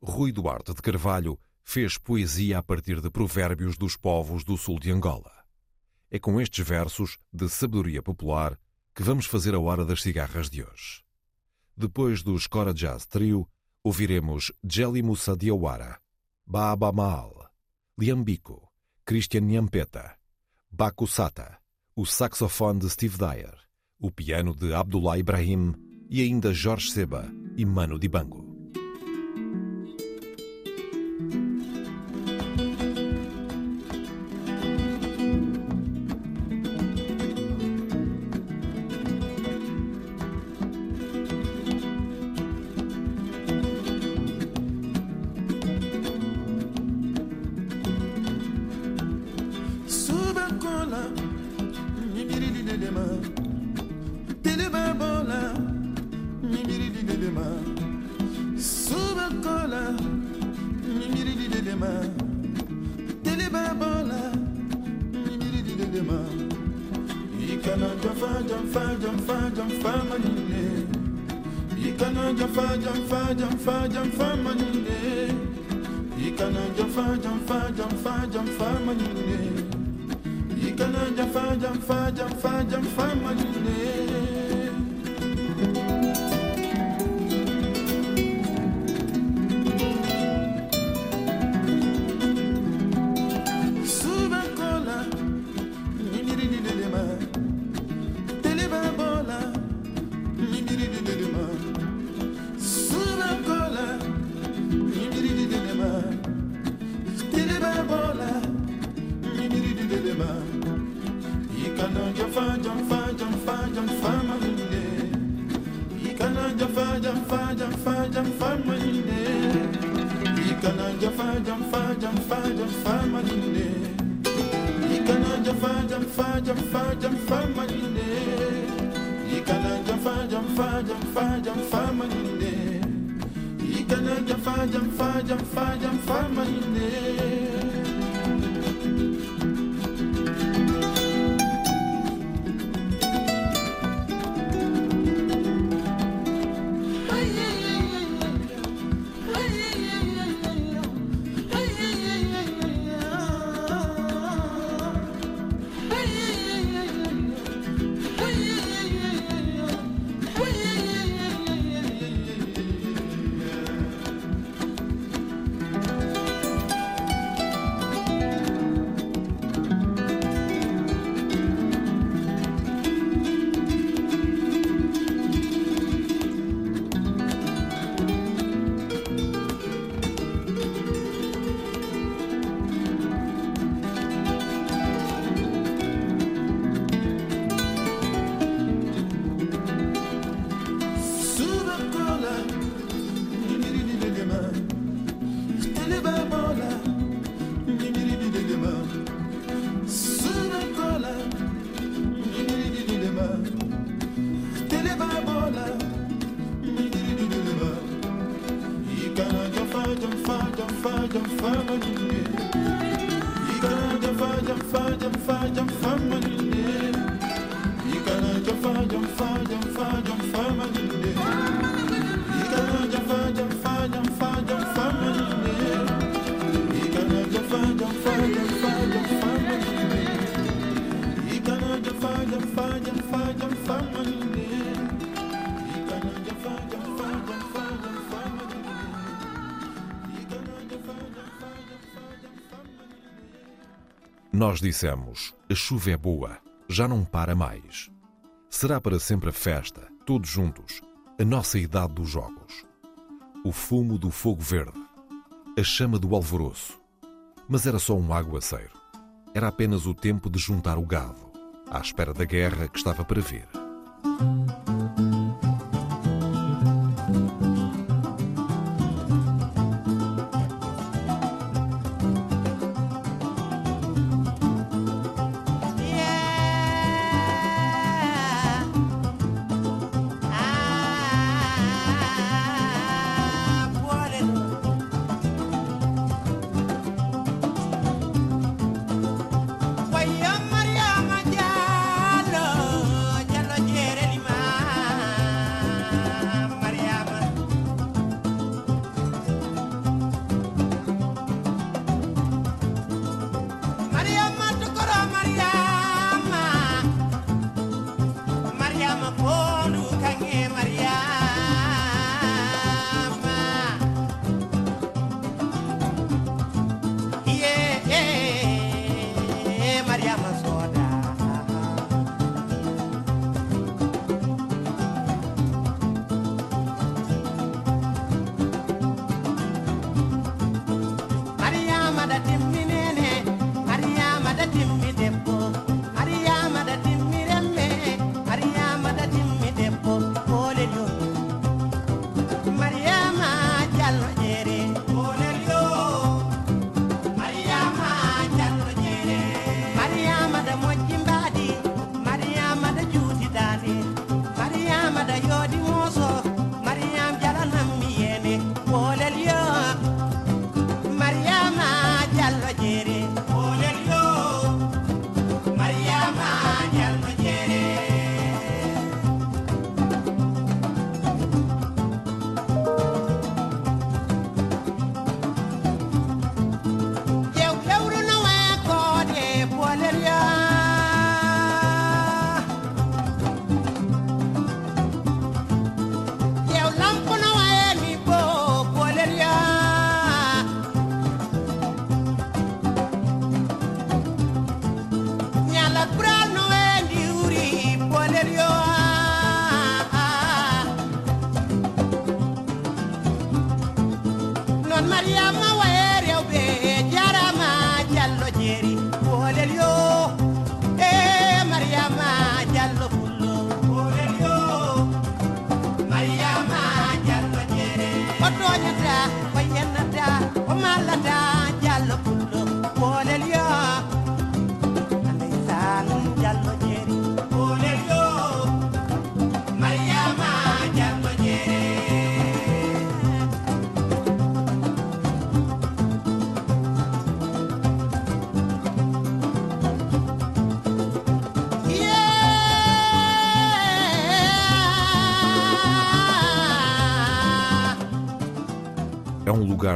Rui Duarte de Carvalho fez poesia a partir de provérbios dos povos do sul de Angola. É com estes versos de sabedoria popular que vamos fazer a hora das cigarras de hoje. Depois do Scora Jazz Trio, ouviremos Jelly Musa Diawara, Baaba Maal, Liambico, Christian Nyampeta, Baku Sata, o saxofone de Steve Dyer, o piano de Abdullah Ibrahim e ainda Jorge Seba e Mano Dibango. jam fa ma ñu ne yi gën a jam fa jam fa jam fa jam fa ma ñu Nós dissemos: a chuva é boa, já não para mais. Será para sempre a festa, todos juntos, a nossa idade dos jogos. O fumo do fogo verde, a chama do alvoroço. Mas era só um aguaceiro. Era apenas o tempo de juntar o gado, à espera da guerra que estava para vir.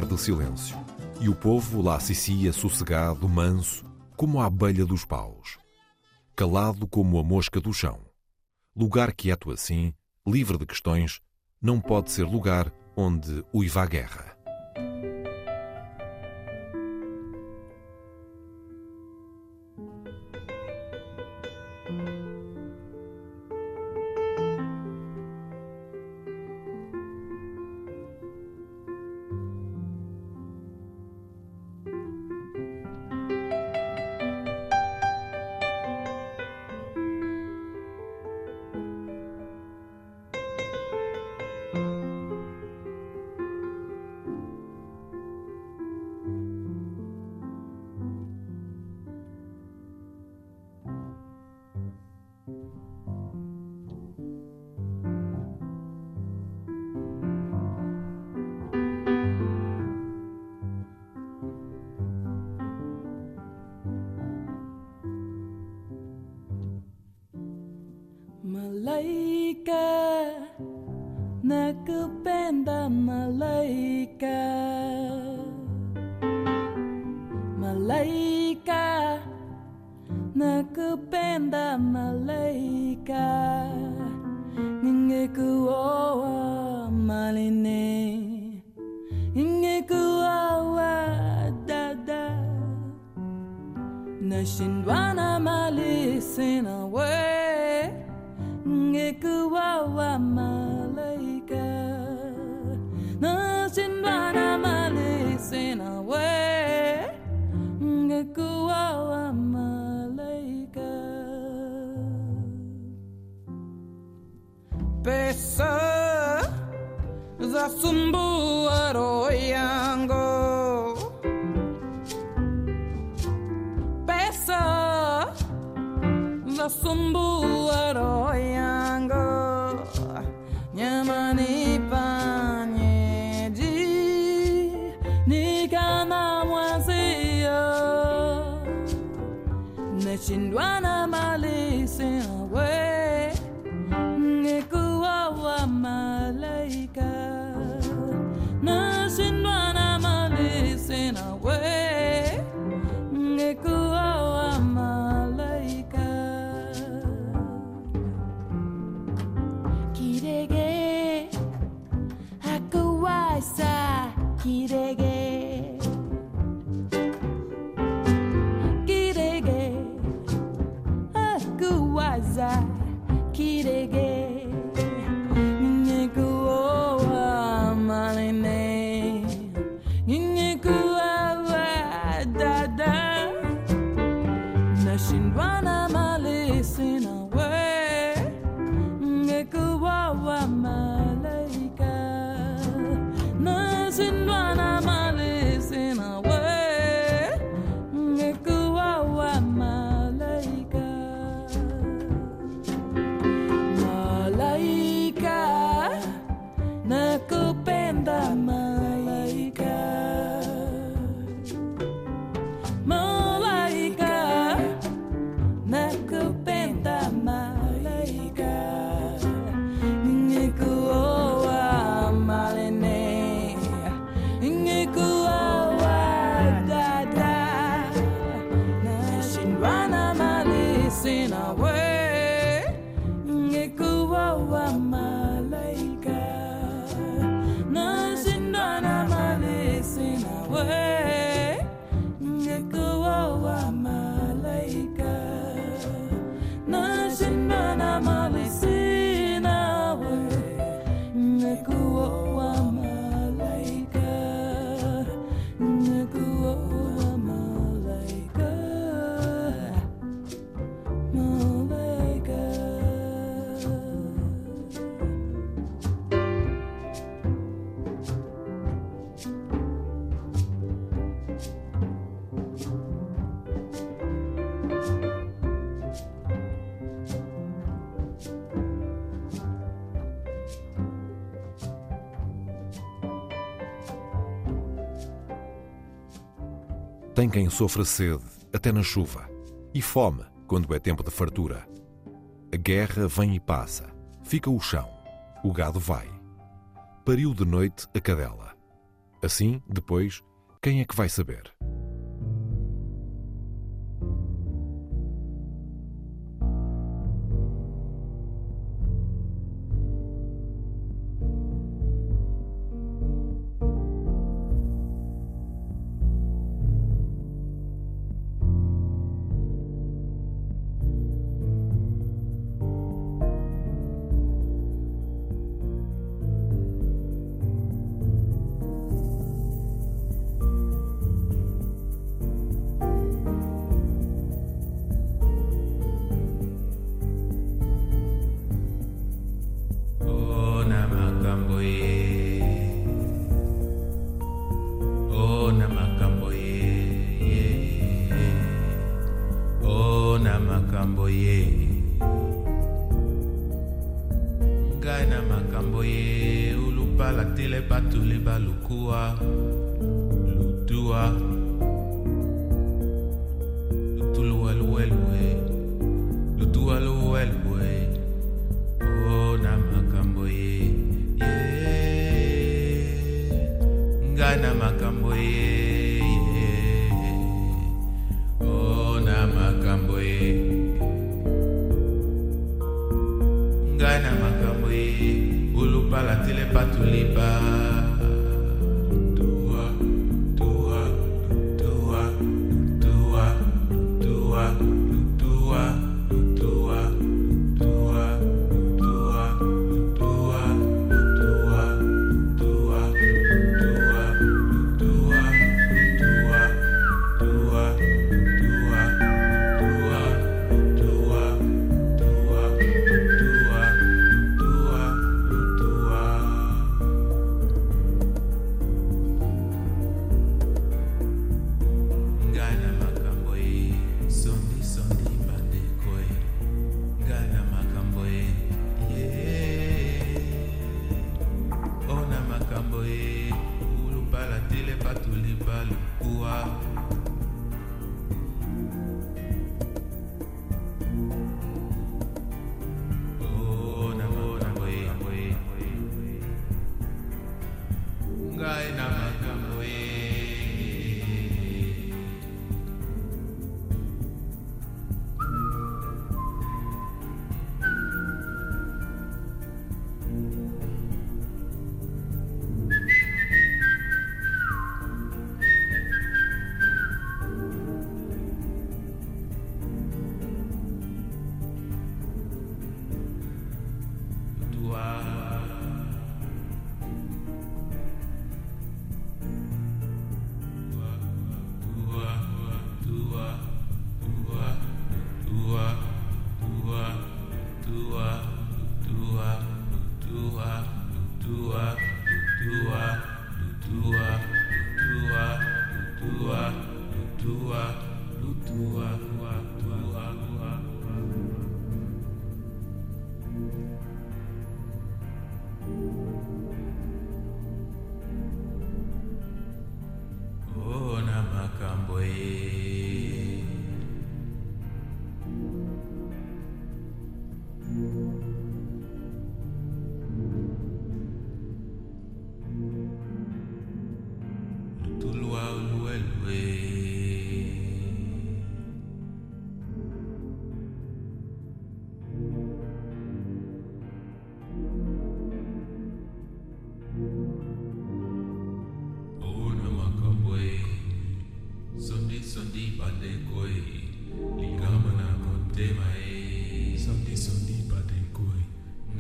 Lugar de silêncio, e o povo lá cicia sossegado, manso, como a abelha dos paus, calado como a mosca do chão. Lugar quieto assim, livre de questões, não pode ser lugar onde uiva a guerra. nashindwa na mali sina we ngekuwa wa malaika nashindwa na mali sina we ngekuwa wa pesa sassa sombo machine run à ma laisser. Tem quem sofra sede, até na chuva, e fome, quando é tempo de fartura. A guerra vem e passa, fica o chão, o gado vai. Pariu de noite a cadela. Assim, depois, quem é que vai saber?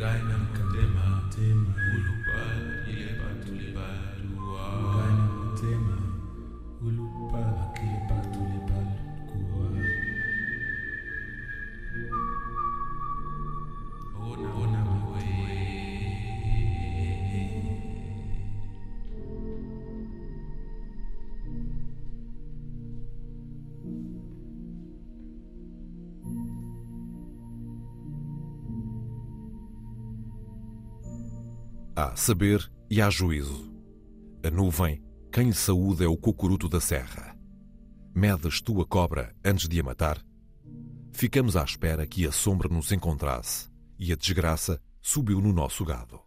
guy Há saber e há juízo. A nuvem, quem lhe saúde é o cocuruto da serra. Medes tu a cobra antes de a matar? Ficamos à espera que a sombra nos encontrasse e a desgraça subiu no nosso gado.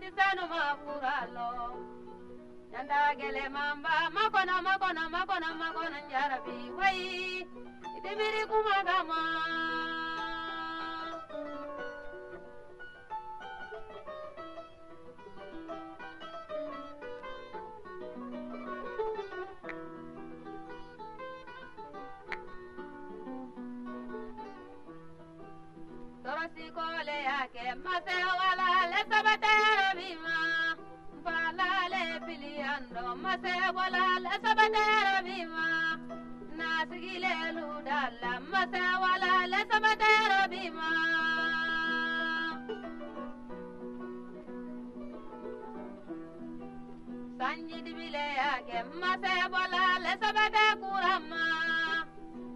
tisano mafuralo. Chandagele mamba makono makono makono makono njarabi Wai itimiri kumagama. kɛ masɛ wala le sabatɛro min ma nfala le piliyan dɔ masɛ bɔla le sabatɛro min ma nasigilelu da la masɛ wala le sabatɛro min ma sanjidibile ya kɛ masɛ bɔla le sabatɛ kurama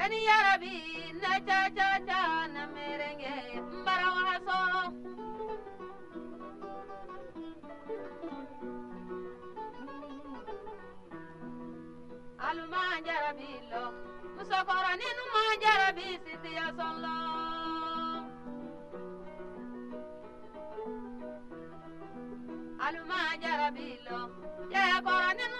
kani yarabi na cha cha cha na merenge mbara haso aluma jarabi lo musokoro ma jarabi siti ya solo aluma jarabi lo jẹ koro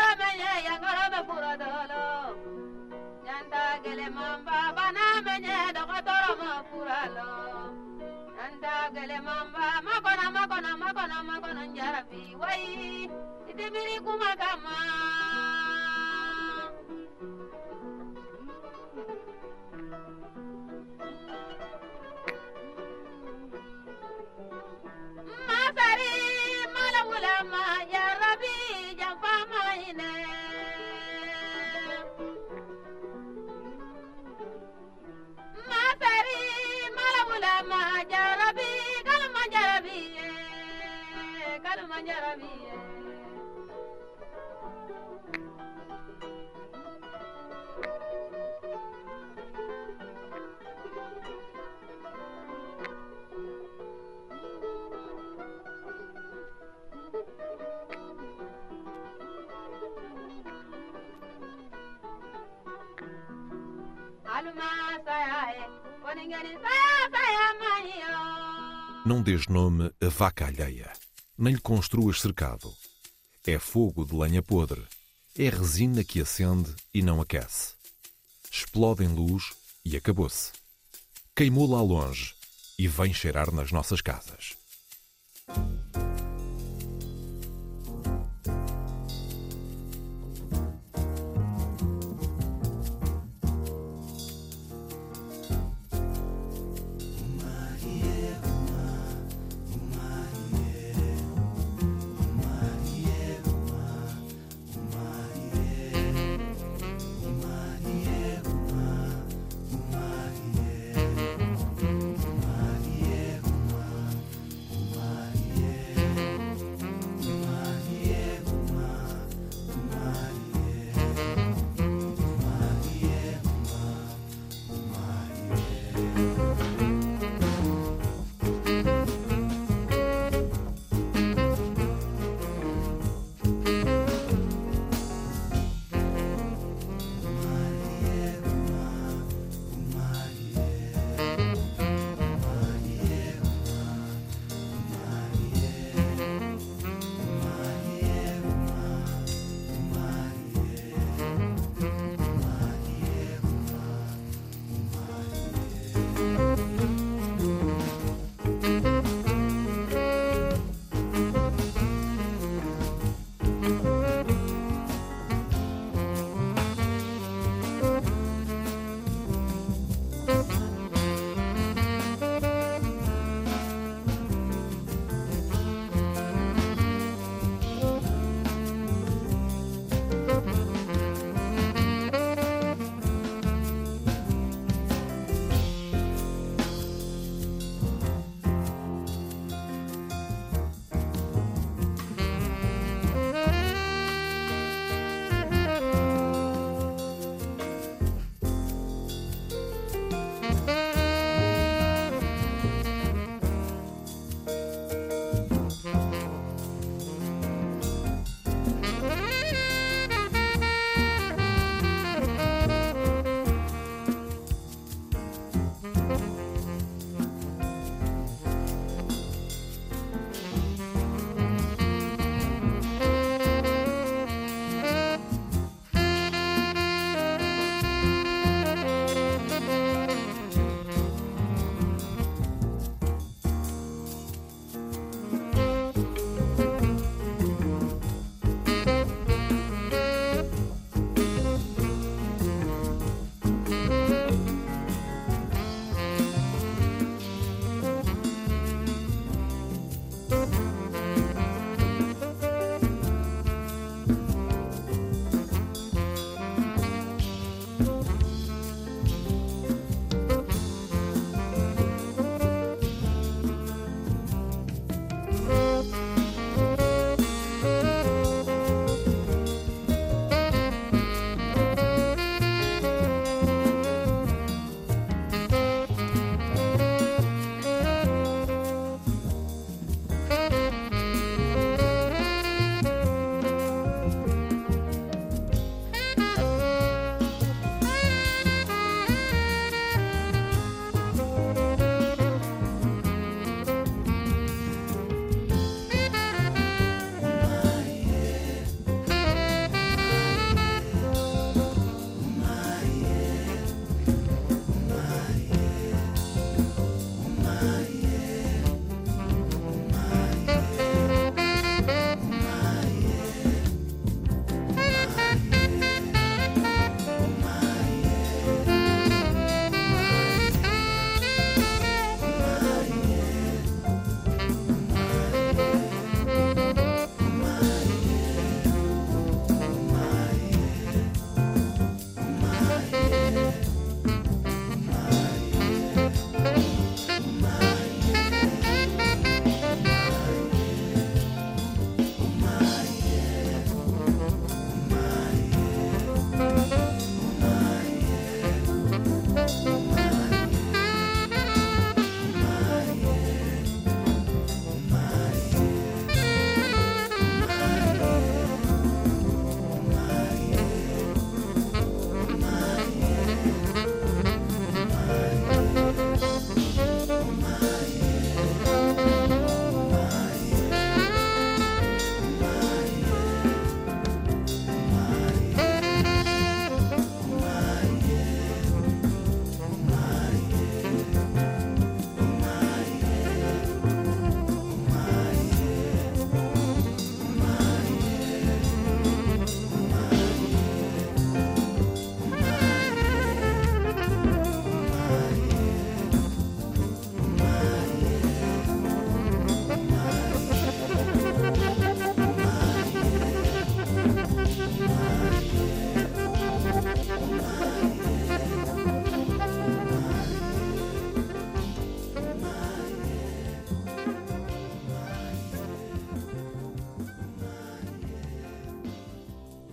le mamba makona makona makona makona njarabi wai itibiri kuma kama masari malawula ma jarabi jamfa maine. Masari malawula Manjarabia. Não desnome a vaca alheia nem lhe construas cercado. É fogo de lenha podre, é resina que acende e não aquece. Explode em luz e acabou-se. Queimou lá longe e vem cheirar nas nossas casas.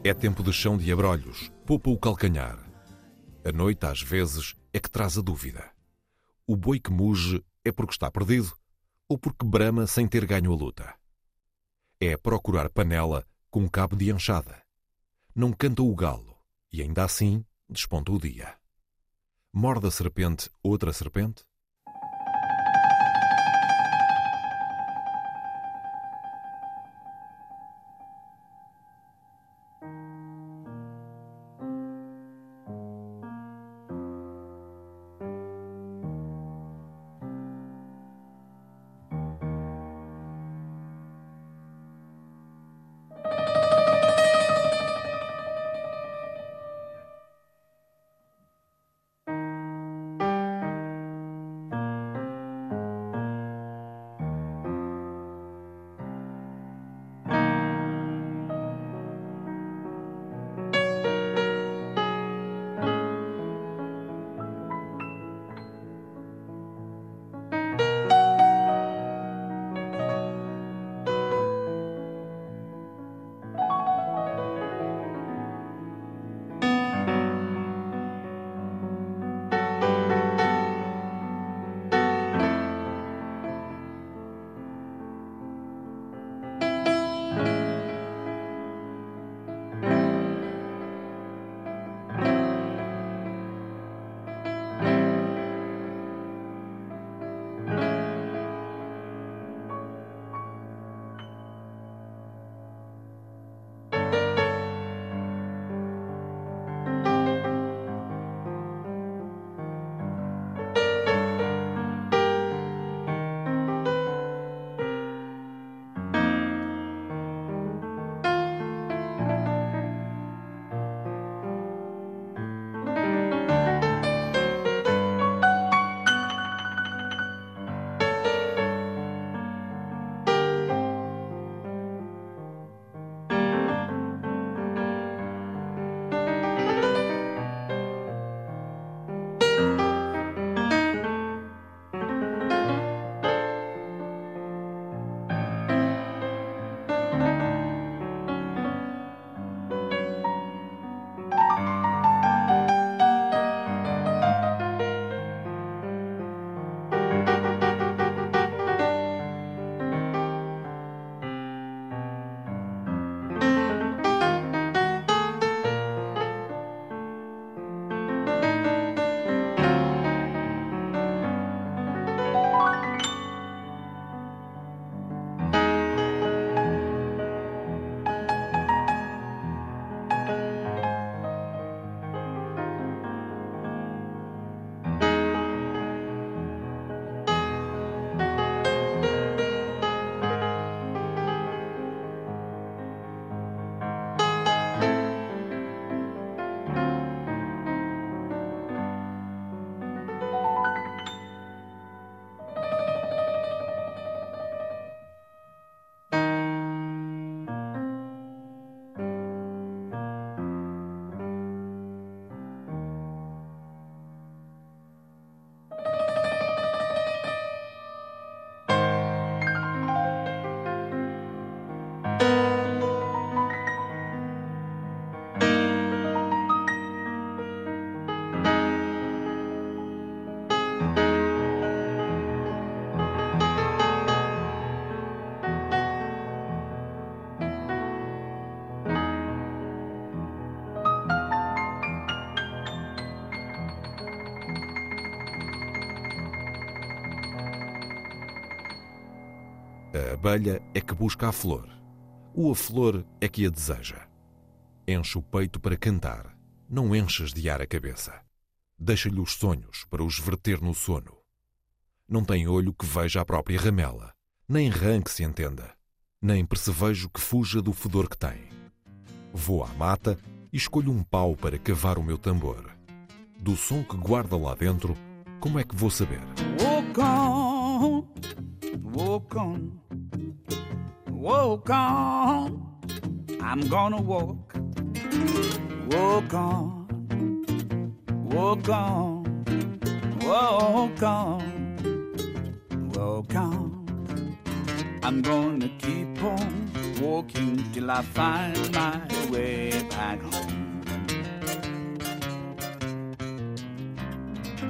É tempo de chão de abrolhos, poupa o calcanhar. A noite, às vezes, é que traz a dúvida. O boi que muge é porque está perdido ou porque brama sem ter ganho a luta. É procurar panela com cabo de enxada. Não canta o galo e ainda assim desponta o dia. Morde a serpente outra serpente? Abelha é que busca a flor. O a flor é que a deseja. Enche o peito para cantar. Não enches de ar a cabeça. Deixa-lhe os sonhos para os verter no sono. Não tem olho que veja a própria ramela, nem rã que se entenda, nem percevejo que fuja do fedor que tem. Vou à mata e escolho um pau para cavar o meu tambor. Do som que guarda lá dentro, como é que vou saber? On, walk on, walk on. I'm gonna walk, walk on, walk on, walk on, walk on. I'm gonna keep on walking till I find my way back home.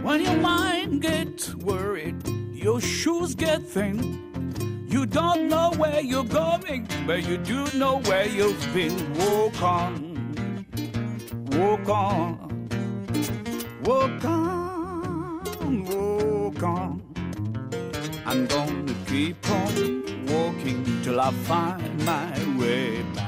When your mind gets worried, your shoes get thin. You don't know where you're going, but you do know where you've been. Walk on, walk on, walk on, walk on. I'm gonna keep on walking till I find my way back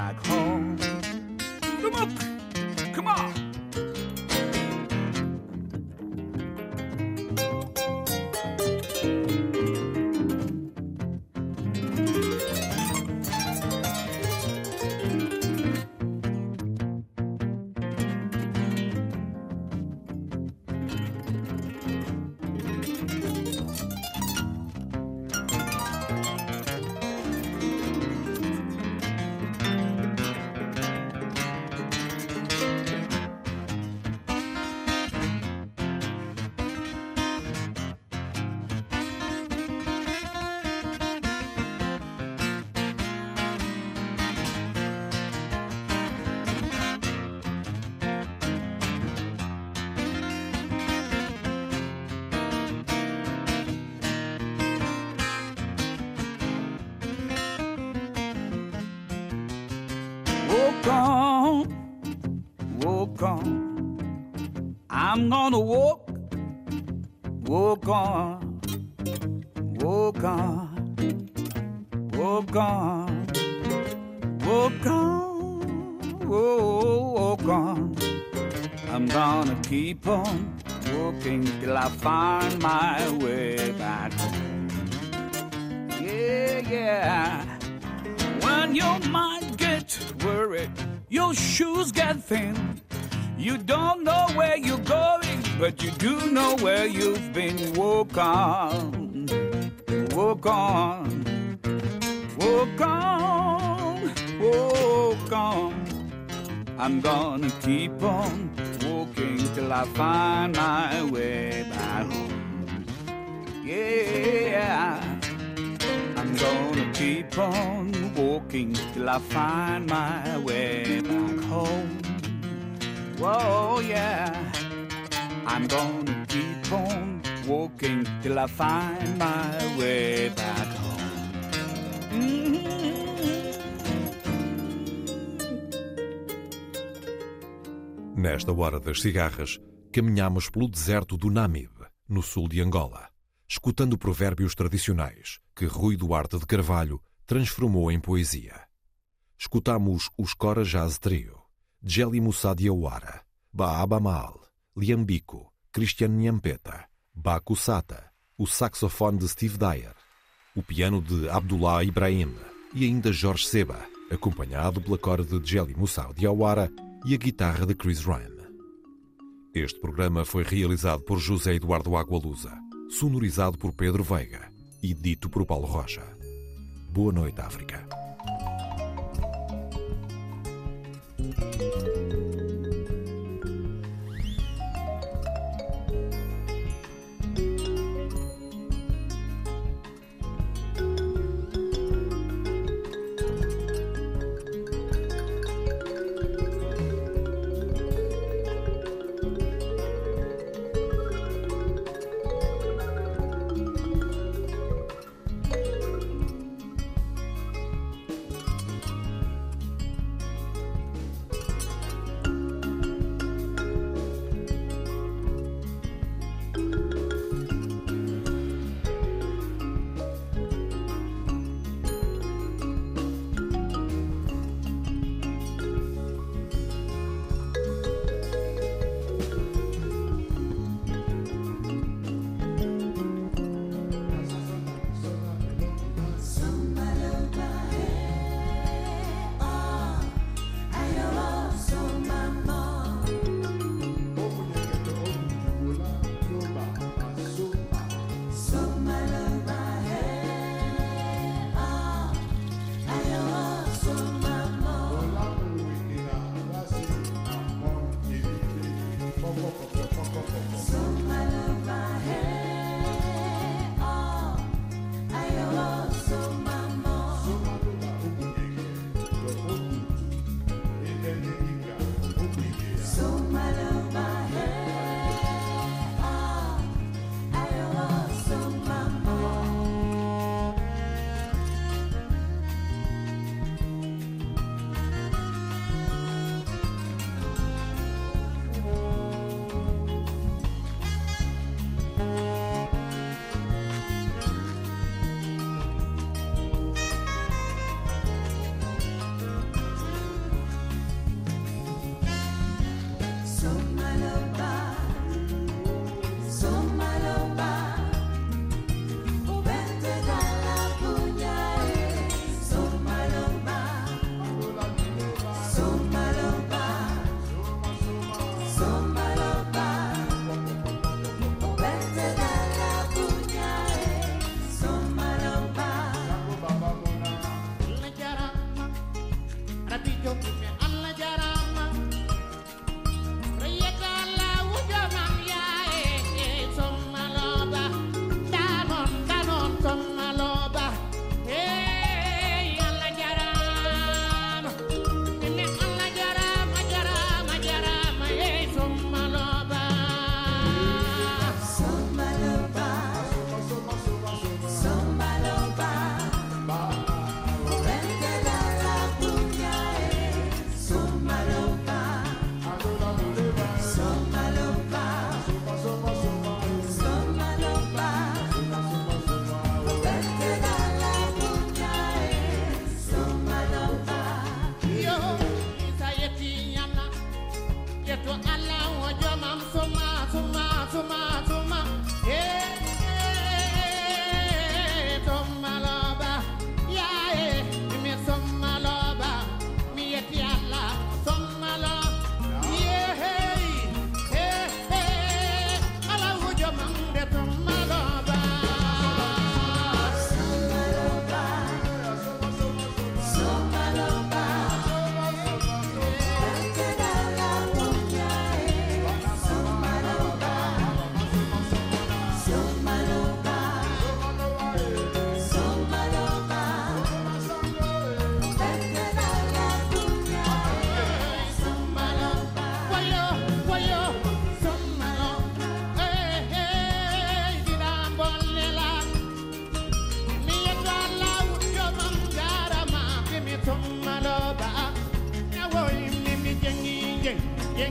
I'm gonna walk, walk on, walk on, walk on, walk on, walk on. I'm gonna keep on walking till I find my way back. Yeah, yeah. When your mind gets worried, your shoes get thin. You don't know where you're going, but you do know where you've been. Walk on, walk on, walk on, walk on. I'm gonna keep on walking till I find my way back home. Yeah. I'm gonna keep on walking till I find my way back home. Yeah. I'm gonna keep on walking till I find my way back home. Nesta hora das cigarras, caminhamos pelo deserto do Namib, no sul de Angola, escutando provérbios tradicionais que Rui Duarte de Carvalho transformou em poesia. Escutamos os Cora Jazz Trio, Jelly Moussa Diawara, Baaba Mal, Liambico, Christian Nyampeta, Baku Sata, o saxofone de Steve Dyer, o piano de Abdullah Ibrahim e ainda Jorge Seba, acompanhado pela cora de Jelly Moussa Diawara e a guitarra de Chris Ryan. Este programa foi realizado por José Eduardo Agualusa, sonorizado por Pedro Veiga e dito por Paulo Rocha. Boa noite, África.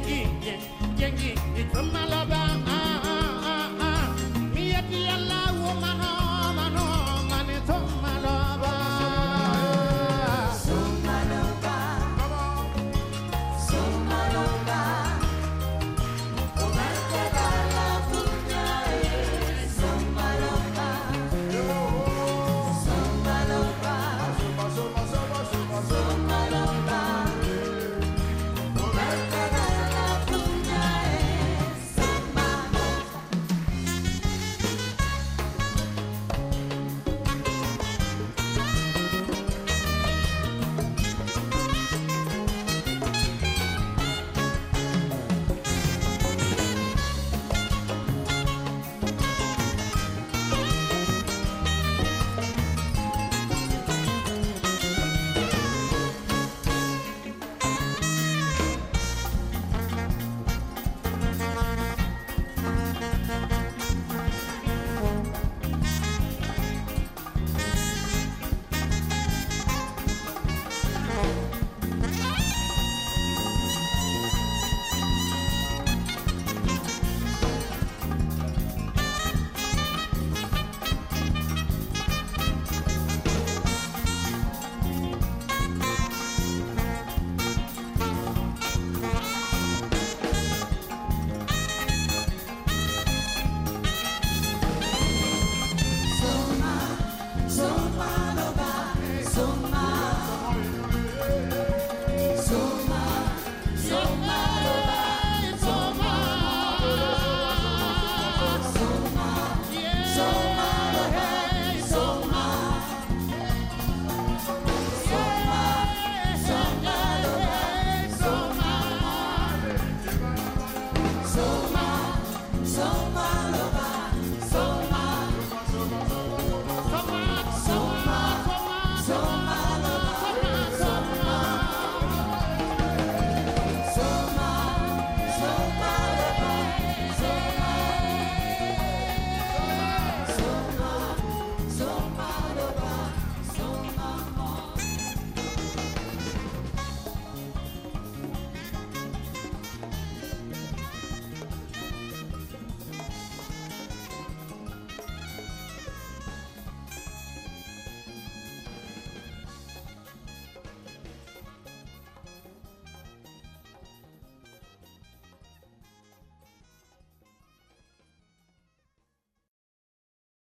一